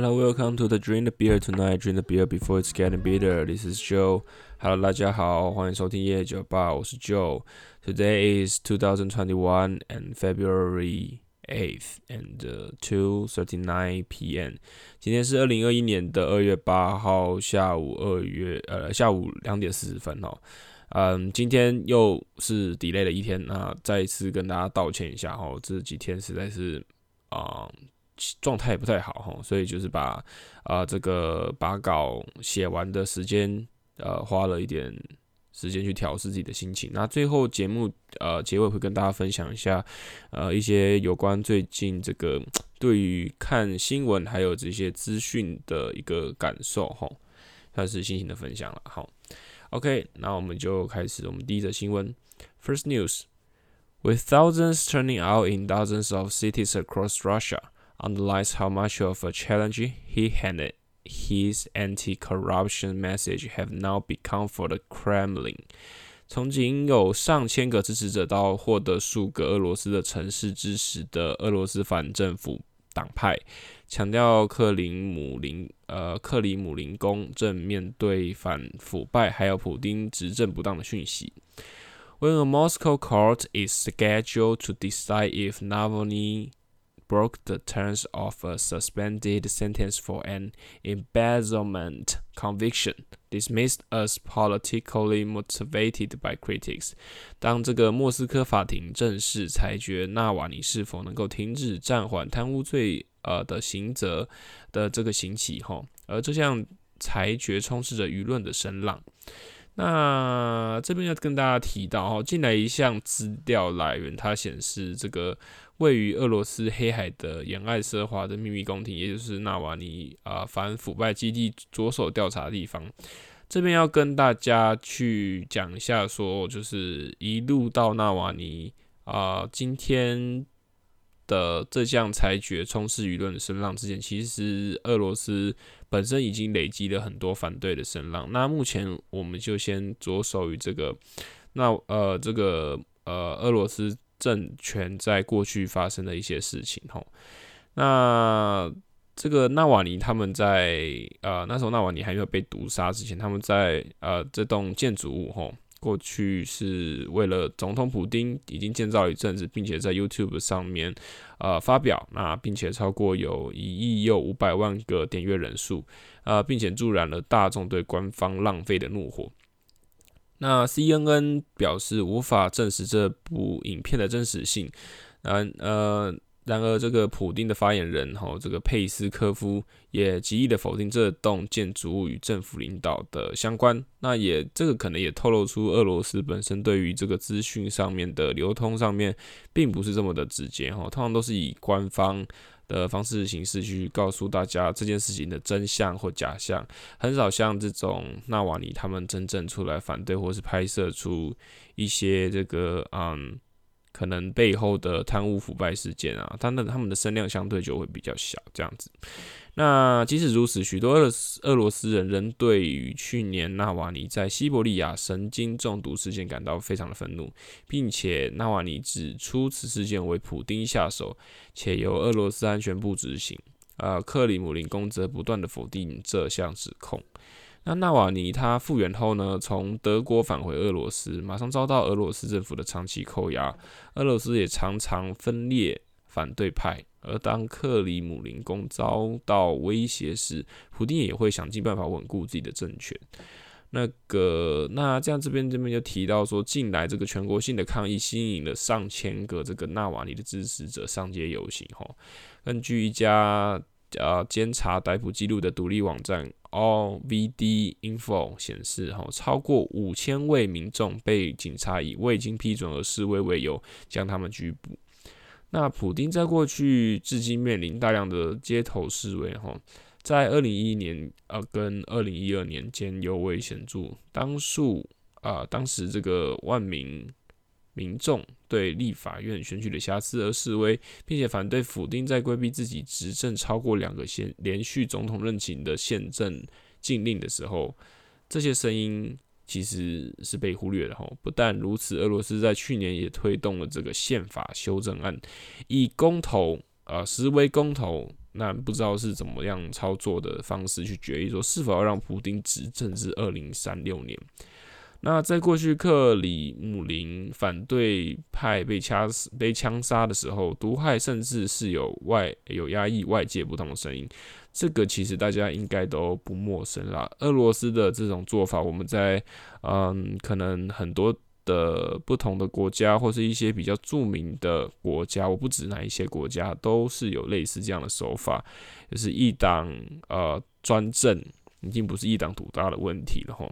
Hello, welcome to the Drink the Beer tonight. Drink the beer before it's getting bitter. This is Joe. Hello，大家好，欢迎收听夜酒吧，我是 Joe。Today is 2021 and February 8th and 2:39 p.m. 今天是二零二一年的二月八号下午二月呃下午两点四十分哦。嗯，今天又是 delay 的一天，那再一次跟大家道歉一下哦，这几天实在是啊。嗯状态也不太好哈，所以就是把啊、这个把稿写完的时间，呃，花了一点时间去调试自己的心情。那最后节目呃结尾会跟大家分享一下呃一些有关最近这个对于看新闻还有这些资讯的一个感受哈，算是心情的分享了。好，OK，那我们就开始我们第一则新闻。First news: With thousands turning out in dozens of cities across Russia. Underlies how much of a challenge he and his anti-corruption message have now become for the Kremlin。从仅有上千个支持者到获得数个俄罗斯的城市支持的俄罗斯反政府党派，强调克林姆林呃克里姆林宫正面对反腐败还有普丁执政不当的讯息。When a Moscow court is scheduled to decide if Navalny broke the terms of a suspended sentence for an embezzlement conviction, dismissed as politically motivated by critics。当这个莫斯科法庭正式裁决纳瓦尼是否能够停止暂缓贪污罪呃的刑责的这个刑期哈，而这项裁决充斥着舆论的声浪。那这边要跟大家提到哈，进来一项资料来源，它显示这个。位于俄罗斯黑海的沿岸奢华的秘密宫廷，也就是纳瓦尼啊反腐败基地着手调查的地方。这边要跟大家去讲一下，说就是一路到纳瓦尼啊，今天的这项裁决充斥舆论的声浪之前，其实俄罗斯本身已经累积了很多反对的声浪。那目前我们就先着手于这个，那呃这个呃俄罗斯。政权在过去发生的一些事情，吼，那这个纳瓦尼他们在呃那时候纳瓦尼还没有被毒杀之前，他们在呃这栋建筑物，吼，过去是为了总统普丁已经建造一阵子，并且在 YouTube 上面呃发表，那并且超过有一亿又五百万个点阅人数，呃，并且助燃了大众对官方浪费的怒火。那 CNN 表示无法证实这部影片的真实性。然呃，然而这个普丁的发言人哈，这个佩斯科夫也极力的否定这栋建筑物与政府领导的相关。那也这个可能也透露出俄罗斯本身对于这个资讯上面的流通上面，并不是这么的直接哈，通常都是以官方。的方式形式去告诉大家这件事情的真相或假象，很少像这种纳瓦尼他们真正出来反对或是拍摄出一些这个嗯，可能背后的贪污腐败事件啊，他们他们的声量相对就会比较小这样子。那即使如此，许多俄俄罗斯人仍对于去年纳瓦尼在西伯利亚神经中毒事件感到非常的愤怒，并且纳瓦尼指出此事件为普丁下手，且由俄罗斯安全部执行。呃，克里姆林宫则不断的否定这项指控。那纳瓦尼他复原后呢，从德国返回俄罗斯，马上遭到俄罗斯政府的长期扣押，俄罗斯也常常分裂反对派。而当克里姆林宫遭到威胁时，普丁也会想尽办法稳固自己的政权。那个，那这样这边这边就提到说，近来这个全国性的抗议吸引了上千个这个纳瓦尼的支持者上街游行。哈，根据一家呃监察逮捕记录的独立网站 RVD Info 显示，哈，超过五千位民众被警察以未经批准而示威为由将他们拘捕。那普丁在过去至今面临大量的街头示威，哈，在二零一一年呃跟二零一二年间尤为显著，当数啊当时这个万名民众对立法院选举的瑕疵而示威，并且反对普丁在规避自己执政超过两个连连续总统任期的宪政禁令的时候，这些声音。其实是被忽略的吼。不但如此，俄罗斯在去年也推动了这个宪法修正案，以公投呃，实为公投那不知道是怎么样操作的方式去决议说是否要让普丁执政至二零三六年。那在过去克里姆林反对派被掐死、被枪杀的时候，毒害甚至是有外有压抑外界不同的声音，这个其实大家应该都不陌生啦。俄罗斯的这种做法，我们在嗯，可能很多的不同的国家或是一些比较著名的国家，我不指哪一些国家，都是有类似这样的手法，就是一党呃专政，已经不是一党独大的问题了齁。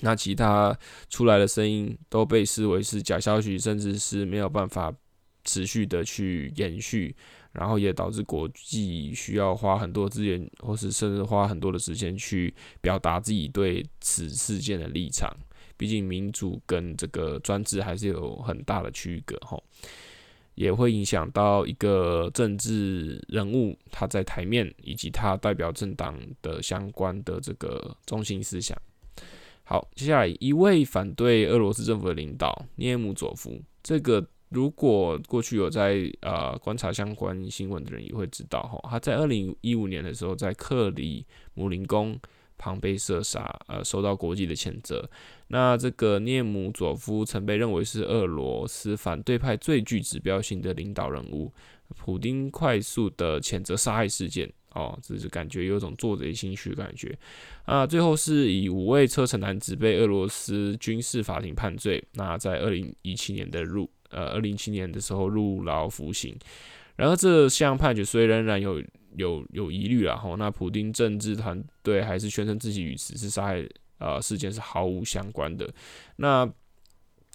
那其他出来的声音都被视为是假消息，甚至是没有办法持续的去延续，然后也导致国际需要花很多资源，或是甚至花很多的时间去表达自己对此事件的立场。毕竟民主跟这个专制还是有很大的区隔，吼，也会影响到一个政治人物他在台面以及他代表政党的相关的这个中心思想。好，接下来一位反对俄罗斯政府的领导涅姆佐夫，这个如果过去有在呃观察相关新闻的人也会知道哈，他在二零一五年的时候在克里姆林宫旁被射杀，呃，受到国际的谴责。那这个涅姆佐夫曾被认为是俄罗斯反对派最具指标性的领导人物，普丁快速的谴责杀害事件。哦，只是感觉有种做贼心虚的感觉啊。最后是以五位车臣男子被俄罗斯军事法庭判罪，那在二零一七年的入呃二零一七年的时候入牢服刑。然而这项判决虽仍然有有有疑虑了哈，那普丁政治团队还是宣称自己与此次杀害呃事件是毫无相关的。那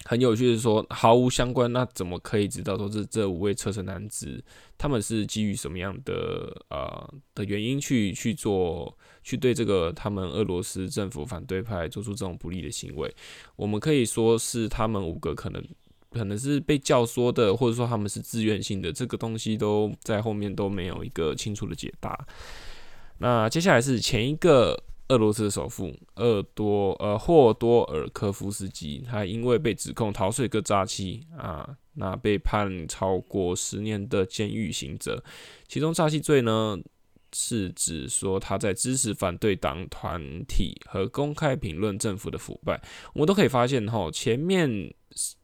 很有趣的是说毫无相关，那怎么可以知道说这这五位车臣男子他们是基于什么样的呃的原因去去做去对这个他们俄罗斯政府反对派做出这种不利的行为？我们可以说是他们五个可能可能是被教唆的，或者说他们是自愿性的，这个东西都在后面都没有一个清楚的解答。那接下来是前一个。俄罗斯首富厄多呃霍多尔科夫斯基，他因为被指控逃税跟诈欺啊，那被判超过十年的监狱刑责。其中诈欺罪呢，是指说他在支持反对党团体和公开评论政府的腐败。我们都可以发现哈，前面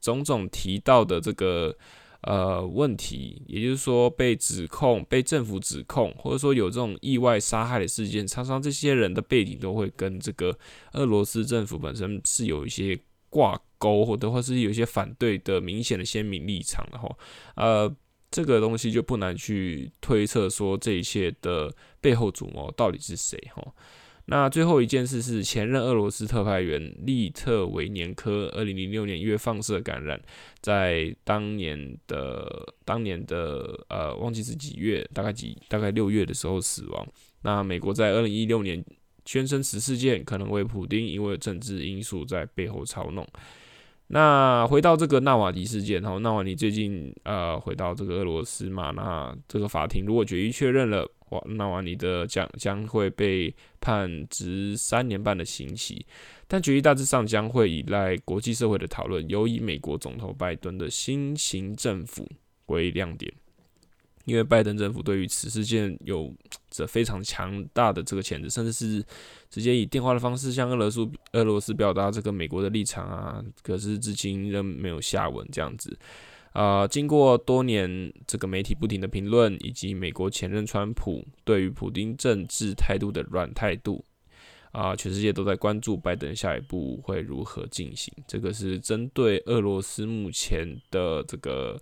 种种提到的这个。呃，问题，也就是说，被指控、被政府指控，或者说有这种意外杀害的事件，常常这些人的背景都会跟这个俄罗斯政府本身是有一些挂钩，或者或是有一些反对的明显的鲜明立场的哈。呃，这个东西就不难去推测说，这一切的背后主谋到底是谁哈。那最后一件事是，前任俄罗斯特派员利特维年科，二零零六年因为放射感染，在当年的当年的呃，忘记是几月，大概几大概六月的时候死亡。那美国在二零一六年宣称此事件可能为普丁因为政治因素在背后操弄。那回到这个纳瓦迪事件，哈，纳瓦迪最近呃回到这个俄罗斯嘛，那这个法庭如果决议确认了。哇，纳瓦尼的将将会被判执三年半的刑期，但决议大致上将会依赖国际社会的讨论，尤以美国总统拜登的新型政府为亮点，因为拜登政府对于此事件有着非常强大的这个潜质，甚至是直接以电话的方式向俄罗斯俄罗斯表达这个美国的立场啊，可是至今仍没有下文这样子。啊、经过多年这个媒体不停的评论，以及美国前任川普对于普丁政治态度的软态度，啊、全世界都在关注拜登下一步会如何进行。这个是针对俄罗斯目前的这个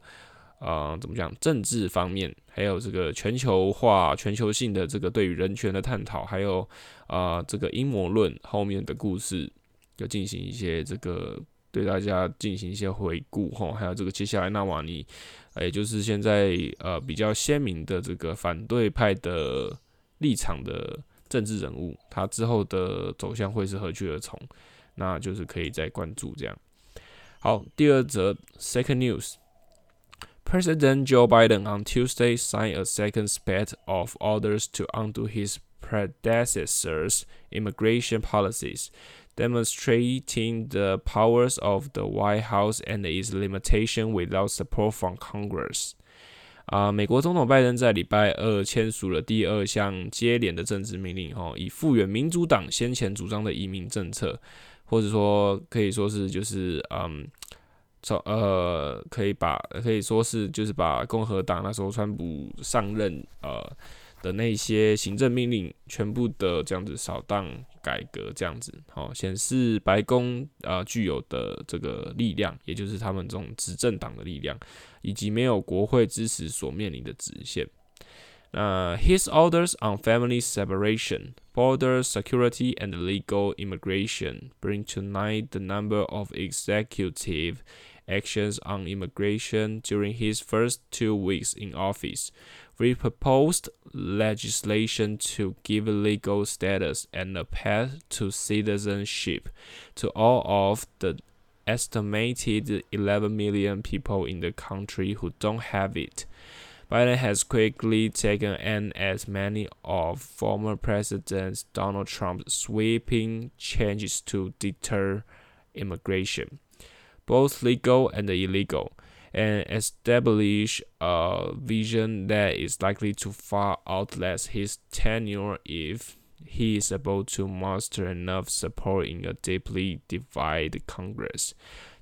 啊、怎么讲政治方面，还有这个全球化、全球性的这个对于人权的探讨，还有啊、这个阴谋论后面的故事，就进行一些这个。对大家进行一些回顾哈，还有这个接下来纳瓦尼，也就是现在呃比较鲜明的这个反对派的立场的政治人物，他之后的走向会是何去何从？那就是可以再关注这样。好，第二则 Second News，President Joe Biden on Tuesday signed a second spate of orders to undo his predecessor's immigration policies. Demonstrating the powers of the White House and its limitation without support from Congress。啊、美国总统拜登在礼拜二签署了第二项接连的政治命令，哈，以复原民主党先前主张的移民政策，或者说可以说是就是嗯，从呃，可以把可以说是就是把共和党那时候川普上任呃的那些行政命令全部的这样子扫荡改革，这样子，好显示白宫啊、呃、具有的这个力量，也就是他们这种执政党的力量。以及没有国会支持所面临的直线。那 His orders on family separation, border security, and legal immigration bring tonight the number of executive actions on immigration during his first two weeks in office. we proposed legislation to give legal status and a path to citizenship to all of the estimated 11 million people in the country who don't have it. Biden has quickly taken aim at many of former President Donald Trump's sweeping changes to deter immigration, both legal and illegal, and establish a vision that is likely to far outlast his tenure if he is able to muster enough support in a deeply divided Congress。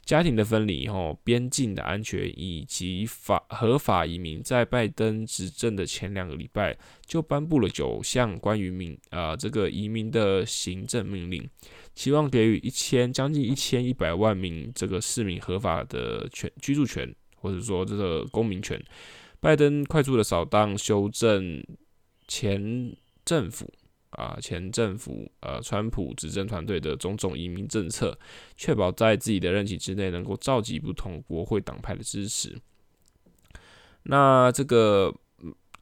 家庭的分离、吼边境的安全以及法合法移民，在拜登执政的前两个礼拜就颁布了九项关于民啊、这个移民的行政命令，期望给予一千将近一千一百万名这个市民合法的权居住权，或者说这个公民权。拜登快速的扫荡修正前政府。啊，前政府呃，川普执政团队的种种移民政策，确保在自己的任期之内能够召集不同国会党派的支持。那这个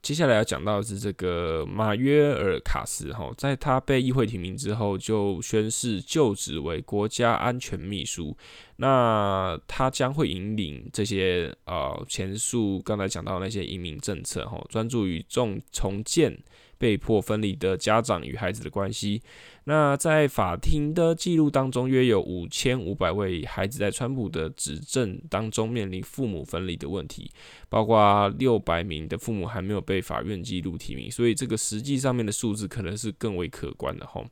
接下来要讲到的是这个马约尔卡斯哈，在他被议会提名之后，就宣誓就职为国家安全秘书。那他将会引领这些呃前述刚才讲到那些移民政策哈，专注于重重建。被迫分离的家长与孩子的关系。那在法庭的记录当中，约有五千五百位孩子在川普的执政当中面临父母分离的问题，包括六百名的父母还没有被法院记录提名，所以这个实际上面的数字可能是更为可观的吼。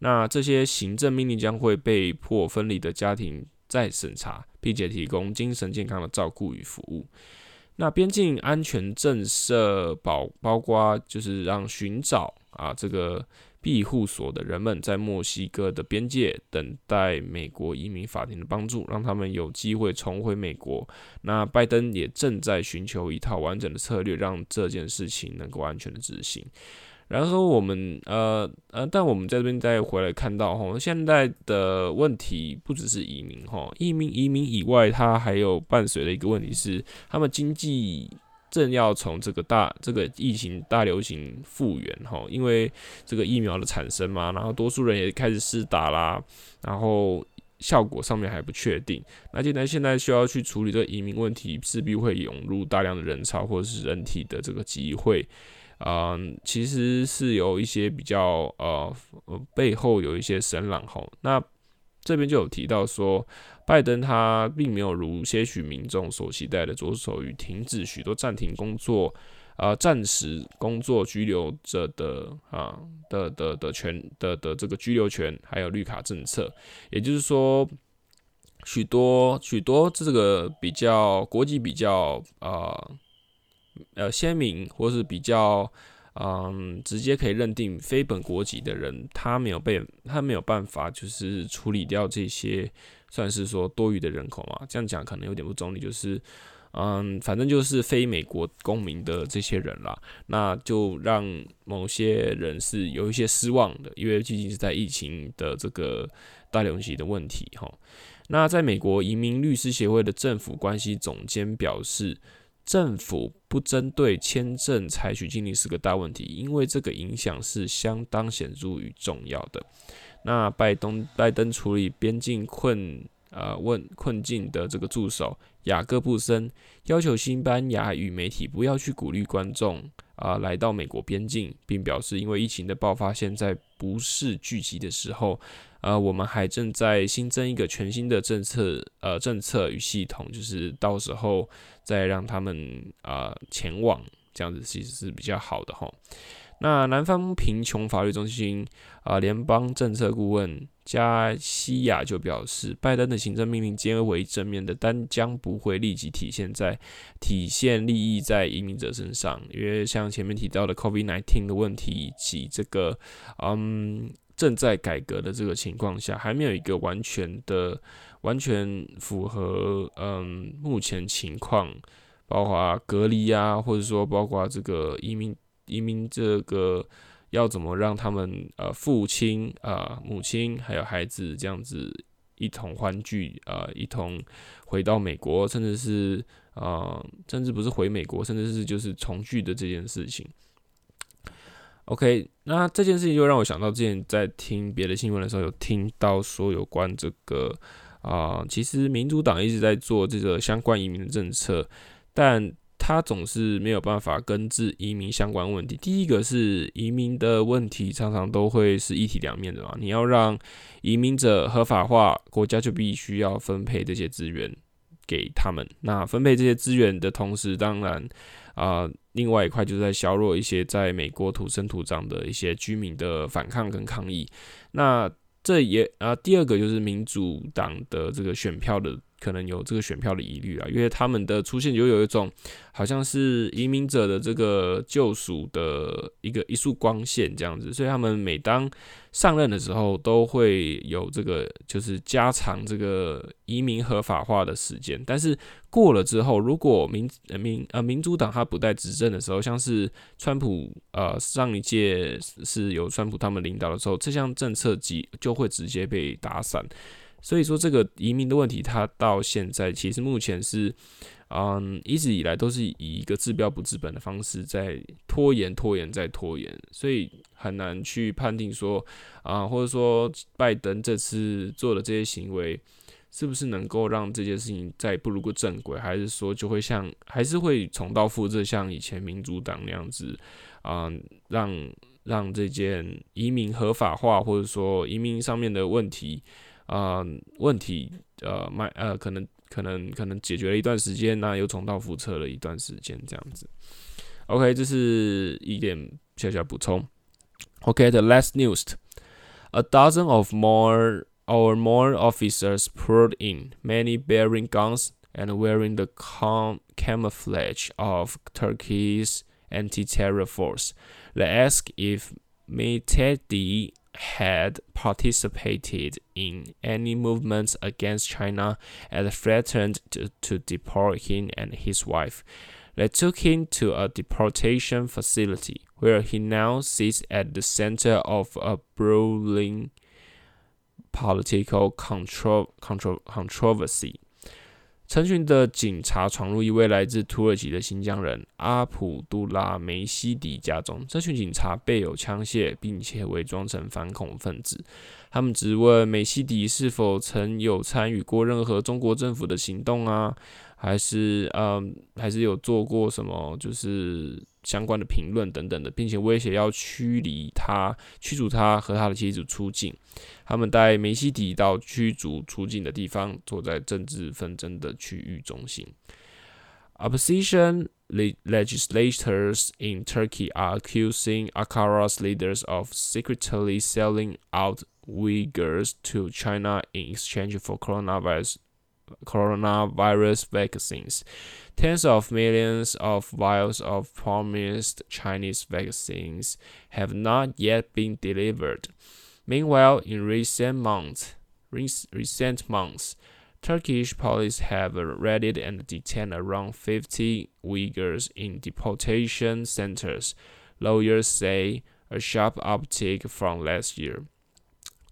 那这些行政命令将会被迫分离的家庭再审查，并且提供精神健康的照顾与服务。那边境安全政策包包括就是让寻找啊这个庇护所的人们在墨西哥的边界等待美国移民法庭的帮助，让他们有机会重回美国。那拜登也正在寻求一套完整的策略，让这件事情能够安全的执行。然后我们呃呃，但我们在这边再回来看到哈，现在的问题不只是移民哈，移民移民以外，它还有伴随的一个问题是，他们经济正要从这个大这个疫情大流行复原哈，因为这个疫苗的产生嘛，然后多数人也开始试打啦，然后效果上面还不确定，那既然现在需要去处理这个移民问题，势必会涌入大量的人潮或者是人体的这个集会。嗯，其实是有一些比较呃背后有一些声浪吼。那这边就有提到说，拜登他并没有如些许民众所期待的着手于停止许多暂停工作、呃暂时工作居留者的啊的的的权的的这个居留权，还有绿卡政策。也就是说，许多许多这个比较国际比较啊。呃，鲜明或是比较，嗯，直接可以认定非本国籍的人，他没有被他没有办法，就是处理掉这些算是说多余的人口嘛。这样讲可能有点不中立，就是，嗯，反正就是非美国公民的这些人啦，那就让某些人是有一些失望的，因为毕竟是在疫情的这个大流行的问题哈。那在美国移民律师协会的政府关系总监表示。政府不针对签证采取禁令是个大问题，因为这个影响是相当显著与重要的。那拜登拜登处理边境困呃问困境的这个助手雅各布森要求西班牙语媒体不要去鼓励观众啊、来到美国边境，并表示因为疫情的爆发，现在不是聚集的时候。呃，我们还正在新增一个全新的政策，呃，政策与系统，就是到时候再让他们啊、前往，这样子其实是比较好的哈。那南方贫穷法律中心啊联邦政策顾问加西亚就表示，拜登的行政命令皆为正面的，但将不会立即体现在体现利益在移民者身上，因为像前面提到的 COVID-19 的问题以及这个嗯。正在改革的这个情况下，还没有一个完全的、完全符合嗯目前情况，包括隔离啊，或者说包括这个移民、移民这个要怎么让他们呃父亲啊、母亲还有孩子这样子一同欢聚啊、呃，一同回到美国，甚至是啊、呃，甚至不是回美国，甚至是就是重聚的这件事情。OK，那这件事情就让我想到之前在听别的新闻的时候，有听到说有关这个啊、其实民主党一直在做这个相关移民的政策，但他总是没有办法根治移民相关问题。第一个是移民的问题，常常都会是一体两面的嘛。你要让移民者合法化，国家就必须要分配这些资源给他们。那分配这些资源的同时，当然。啊、另外一块就是在削弱一些在美国土生土长的一些居民的反抗跟抗议。那这也啊、第二个就是民主党的这个选票的。可能有这个选票的疑虑啊，因为他们的出现就有一种好像是移民者的这个救赎的一个一束光线这样子，所以他们每当上任的时候都会有这个就是加长这个移民合法化的时间，但是过了之后，如果民民呃民主党他不在执政的时候，像是川普呃上一届是由川普他们领导的时候，这项政策即就会直接被打散。所以说，这个移民的问题，它到现在其实目前是，嗯，一直以来都是以一个治标不治本的方式在拖延、拖延再拖延，所以很难去判定说，啊，或者说拜登这次做的这些行为，是不是能够让这件事情再步入个正轨，还是说就会像，还是会重蹈覆辙，像以前民主党那样子，啊，让让这件移民合法化，或者说移民上面的问题。啊、呃，问题呃，卖呃，可能可能可能解决了一段时间，那又重蹈覆辙了一段时间，这样子。OK，这是一点小小补充。OK，the、okay, last news: a dozen of more or more officers poured in, many bearing guns and wearing the camouflage of Turkey's anti-terror force. They asked if Mehdi had participated in any movements against China and threatened to, to deport him and his wife. They took him to a deportation facility where he now sits at the center of a brawling political contro controversy. 成群的警察闯入一位来自土耳其的新疆人阿卜杜拉梅西迪家中。这群警察备有枪械，并且伪装成反恐分子。他们质问梅西迪是否曾有参与过任何中国政府的行动啊，还是嗯，还是有做过什么就是相关的评论等等的，并且威胁要驱离他、驱逐他和他的妻子出境。他们带梅西迪到驱逐出境的地方，坐在政治纷争的区域中心。Opposition legislators in Turkey are accusing Ankara's leaders of secretly selling out Uyghurs to China in exchange for coronavirus coronavirus vaccines. Tens of millions of vials of promised Chinese vaccines have not yet been delivered. Meanwhile, in recent months, recent months, Turkish police have arrested and detained around 50 Uyghurs in deportation centers. Lawyers say a sharp uptick from last year.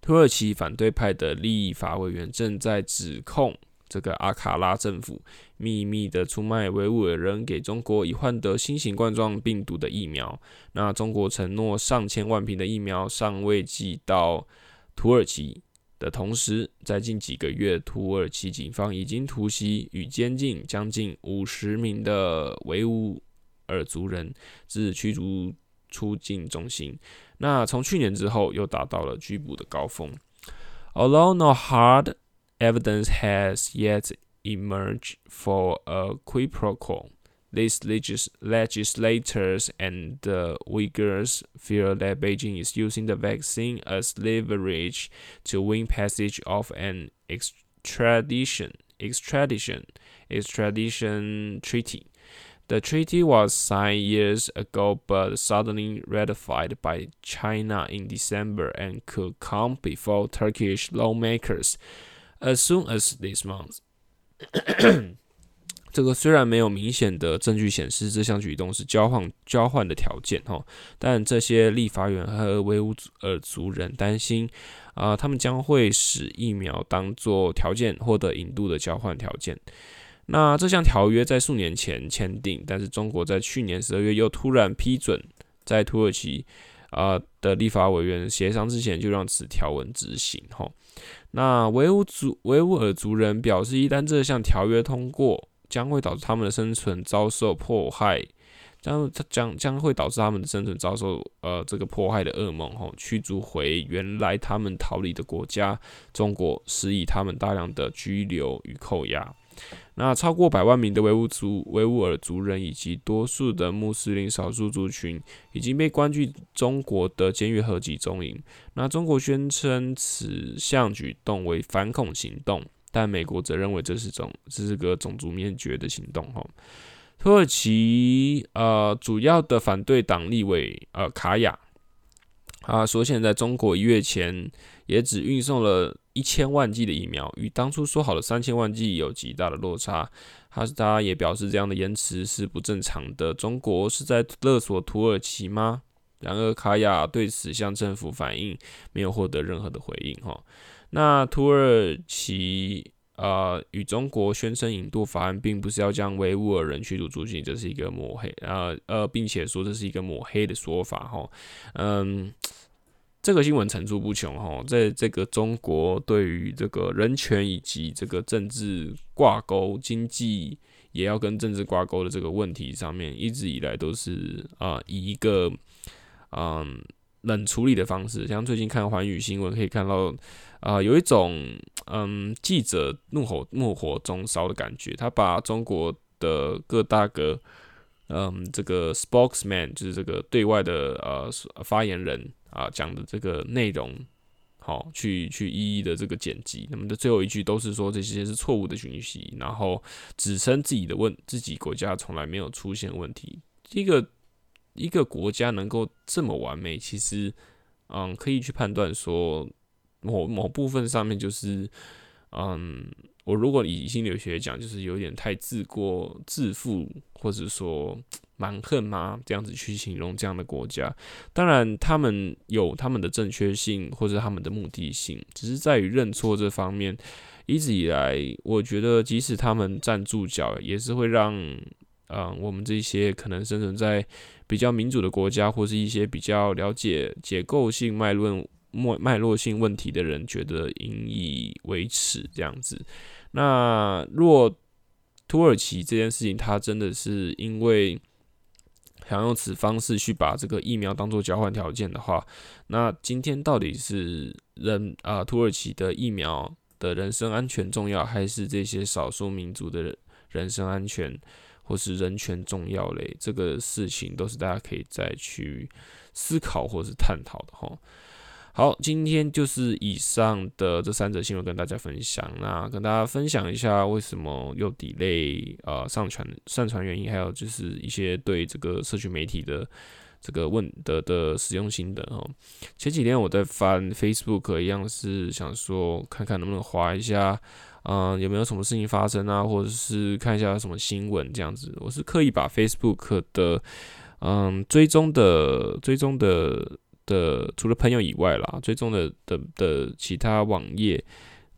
土耳其反对派的立法委员正在指控 这个阿卡拉政府秘密的出卖维吾尔人给中国，以换得新型冠状病毒的疫苗。那中国承诺上千万瓶的疫苗尚未寄到土耳其的同时，在近几个月，土耳其警方已经突袭与监禁将近五十名的维吾尔族人至驱逐出境中心。那从去年之后又达到了拘捕的高峰。Although no hard evidence has yet emerged for a quid pro quo, these legis legislators and the Uyghurs fear that Beijing is using the vaccine as leverage to win passage of an extradition extradition extradition treaty. The treaty was signed years ago but suddenly ratified by China in December and could come before Turkish lawmakers as soon as this month. 这个虽然没有明显的证据显示这项举动是交换交换的条件哈，但这些立法员和维吾尔族人担心啊、他们将会使疫苗当作条件获得引渡的交换条件。那这项条约在数年前签订，但是中国在去年十二月又突然批准，在土耳其啊、呃、的立法委员协商之前就让此条文执行吼。那维吾族维吾尔族人表示，一旦这项条约通过，将会导致他们的生存遭受迫害，将将将会导致他们的生存遭受呃这个迫害的噩梦吼，驱逐回原来他们逃离的国家中国，施以他们大量的拘留与扣押。那超过百万名的维吾族维吾尔族人以及多数的穆斯林少数族群已经被关进中国的监狱和集中营。那中国宣称此项举动为反恐行动。但美国则认为这是种这是个种族灭绝的行动。哈，土耳其呃主要的反对党立委呃卡雅啊说，现在中国一月前也只运送了一千万剂的疫苗，与当初说好的三千万剂有极大的落差。他他也表示，这样的延迟是不正常的。中国是在勒索土耳其吗？然而卡亚对此向政府反映，没有获得任何的回应。哈。那土耳其呃与中国宣称引渡法案，并不是要将维吾尔人驱逐出境，这是一个抹黑，呃呃，并且说这是一个抹黑的说法哈，嗯，这个新闻层出不穷哈，在这个中国对于这个人权以及这个政治挂钩、经济也要跟政治挂钩的这个问题上面，一直以来都是啊、以一个嗯冷处理的方式，像最近看寰宇新闻可以看到。啊、有一种嗯，记者怒吼怒火中烧的感觉。他把中国的各大个嗯，这个 spokesman 就是这个对外的呃发言人啊讲的这个内容，好去去一一的这个剪辑。那么的最后一句都是说这些是错误的讯息，然后指称自己的问自己国家从来没有出现问题。一个一个国家能够这么完美，其实嗯，可以去判断说。某某部分上面就是，嗯，我如果以心理学讲，就是有点太自过自负，或者说蛮横吗？这样子去形容这样的国家。当然，他们有他们的正确性或者他们的目的性，只是在于认错这方面。一直以来，我觉得即使他们站住脚，也是会让，嗯，我们这些可能生存在比较民主的国家，或是一些比较了解结构性脉论。脉脉络性问题的人觉得引以为耻这样子。那若土耳其这件事情，它真的是因为想用此方式去把这个疫苗当做交换条件的话，那今天到底是人啊、土耳其的疫苗的人身安全重要，还是这些少数民族的人身安全或是人权重要嘞？这个事情都是大家可以再去思考或是探讨的哈。好，今天就是以上的这三则新闻跟大家分享。那跟大家分享一下为什么又 delay 呃上传上传原因，还有就是一些对这个社群媒体的这个问的的使用心得哦。前几天我在翻 Facebook 一样是想说看看能不能滑一下，嗯、有没有什么事情发生啊，或者是看一下什么新闻这样子。我是刻意把 Facebook 的嗯追踪的追踪的。的除了朋友以外啦，追踪的的的其他网页，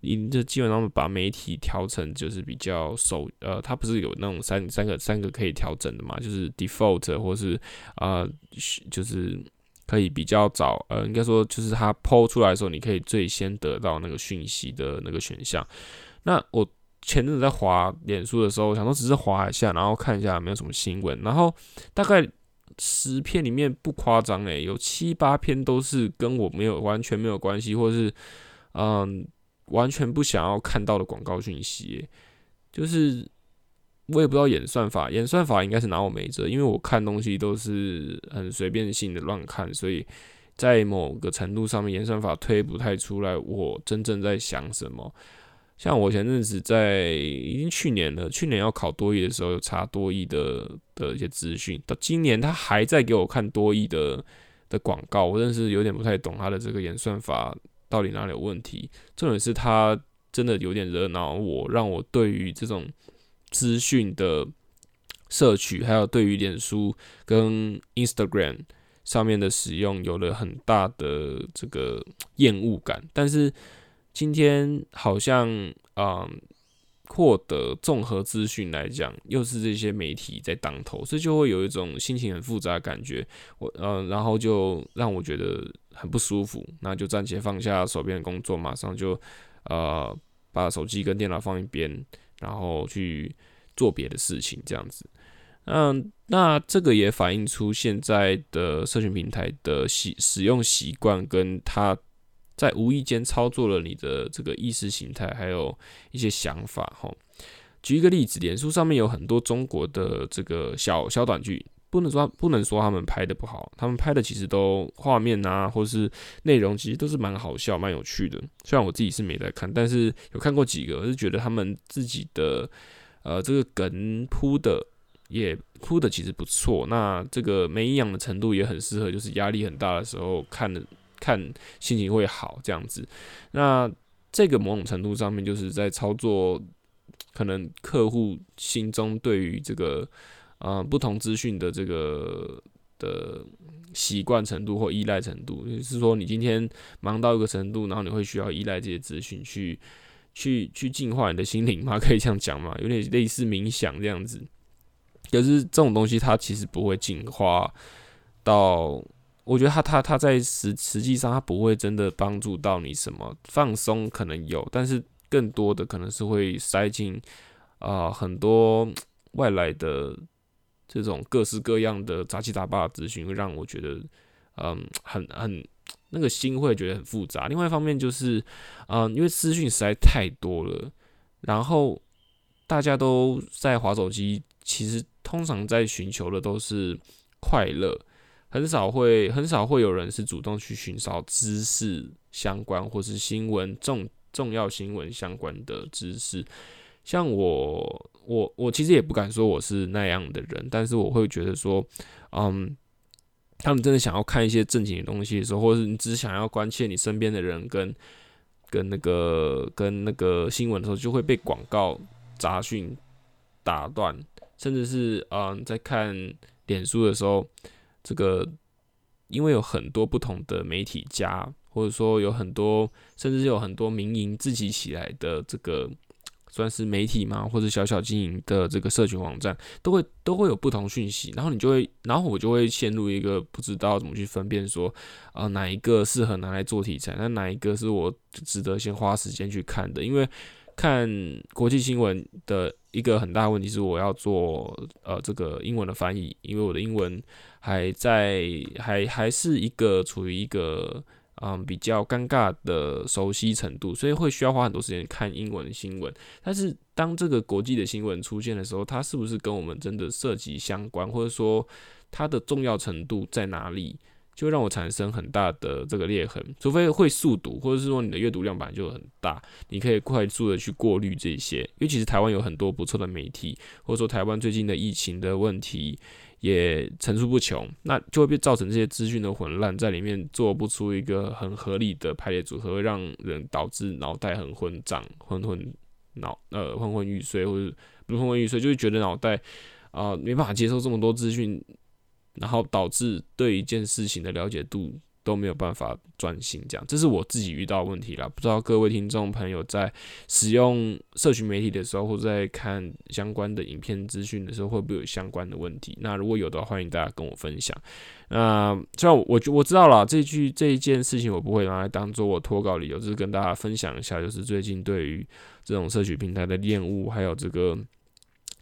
你就基本上把媒体调成就是比较首呃，它不是有那种三三个三个可以调整的嘛？就是 default 或是啊、就是可以比较早呃，应该说就是它 po 出来的时候，你可以最先得到那个讯息的那个选项。那我前阵子在滑脸书的时候，想说只是滑一下，然后看一下有没有什么新闻，然后大概十篇里面不夸张诶，有七八篇都是跟我没有完全没有关系，或是嗯完全不想要看到的广告讯息，就是我也不知道演算法，演算法应该是拿我没辙，因为我看东西都是很随便性的乱看，所以在某个程度上面，演算法推不太出来我真正在想什么。像我前阵子在已经去年了，去年要考多益的时候有查多益的的一些资讯，到今年他还在给我看多益的的广告，我真是有点不太懂他的这个演算法到底哪里有问题。重点是他真的有点惹恼我，让我对于这种资讯的摄取，还有对于脸书跟 Instagram 上面的使用有了很大的这个厌恶感，但是。今天好像，嗯，获得综合资讯来讲，又是这些媒体在当头，所以就会有一种心情很复杂的感觉。我，嗯，然后就让我觉得很不舒服，那就暂且放下手边的工作，马上就，呃，把手机跟电脑放一边，然后去做别的事情，这样子。嗯，那这个也反映出现在的社群平台的习使用习惯跟它。在无意间操作了你的这个意识形态，还有一些想法哈。举一个例子，脸书上面有很多中国的这个小小短剧，不能说不能说他们拍的不好，他们拍的其实都画面啊，或是内容，其实都是蛮好笑、蛮有趣的。虽然我自己是没在看，但是有看过几个，我是觉得他们自己的呃这个梗铺的也铺的其实不错。那这个没营养的程度也很适合，就是压力很大的时候看的。看心情会好这样子，那这个某种程度上面就是在操作，可能客户心中对于这个呃不同资讯的这个的习惯程度或依赖程度，就是说你今天忙到一个程度，然后你会需要依赖这些资讯去去去净化你的心灵吗？可以这样讲吗？有点类似冥想这样子，可是这种东西它其实不会净化到。我觉得他他他在实实际上他不会真的帮助到你什么，放松可能有，但是更多的可能是会塞进啊、很多外来的这种各式各样的杂七杂八的资讯，会让我觉得嗯很很那个心会觉得很复杂。另外一方面就是嗯因为资讯实在太多了，然后大家都在划手机，其实通常在寻求的都是快乐。很少会很少会有人是主动去寻找知识相关或是新闻重重要新闻相关的知识。像我我我其实也不敢说我是那样的人，但是我会觉得说，嗯，他们真的想要看一些正经的东西的时候，或者是你只想要关切你身边的人跟跟那个跟那个新闻的时候，就会被广告杂讯打断，甚至是嗯在看脸书的时候。这个，因为有很多不同的媒体家，或者说有很多，甚至有很多民营自己起来的这个算是媒体嘛，或者小小经营的这个社群网站，都会都会有不同讯息，然后你就会，然后我就会陷入一个不知道怎么去分辨说，呃、哪一个适合拿来做题材，那哪一个是我值得先花时间去看的，因为。看国际新闻的一个很大的问题是，我要做呃这个英文的翻译，因为我的英文还在还还是一个处于一个嗯比较尴尬的熟悉程度，所以会需要花很多时间看英文新闻。但是当这个国际的新闻出现的时候，它是不是跟我们真的涉及相关，或者说它的重要程度在哪里？就让我产生很大的这个裂痕，除非会速读，或者是说你的阅读量本来就很大，你可以快速的去过滤这些。因为其实台湾有很多不错的媒体，或者说台湾最近的疫情的问题也层出不穷，那就会被造成这些资讯的混乱，在里面做不出一个很合理的排列组合，会让人导致脑袋很混账、昏昏脑呃昏昏欲睡，或者不是昏昏欲睡，就会觉得脑袋啊、没办法接受这么多资讯。然后导致对一件事情的了解度都没有办法专心，这样，这是我自己遇到问题啦。不知道各位听众朋友在使用社群媒体的时候，或者在看相关的影片资讯的时候，会不会有相关的问题？那如果有的话，欢迎大家跟我分享。那虽然我我知道了这句这一件事情，我不会拿来当做我脱稿理由，就是跟大家分享一下，就是最近对于这种社群平台的厌恶，还有这个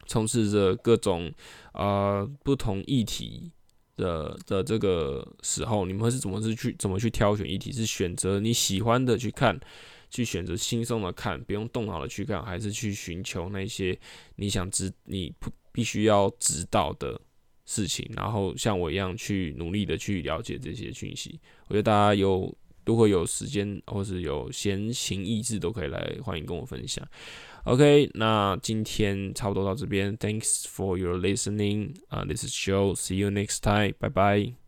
充斥着各种啊、呃、不同议题的的这个时候，你们是怎么是去怎么去挑选议题？是选择你喜欢的去看，去选择轻松的看，不用动脑的去看，还是去寻求那些你想知你不必须要知道的事情？然后像我一样去努力的去了解这些讯息。我觉得大家有如果有时间或是有闲情逸致，都可以来欢迎跟我分享。OK，那今天差不多到这边。Thanks for your listening. Uh, this is Joe. See you next time. Bye bye.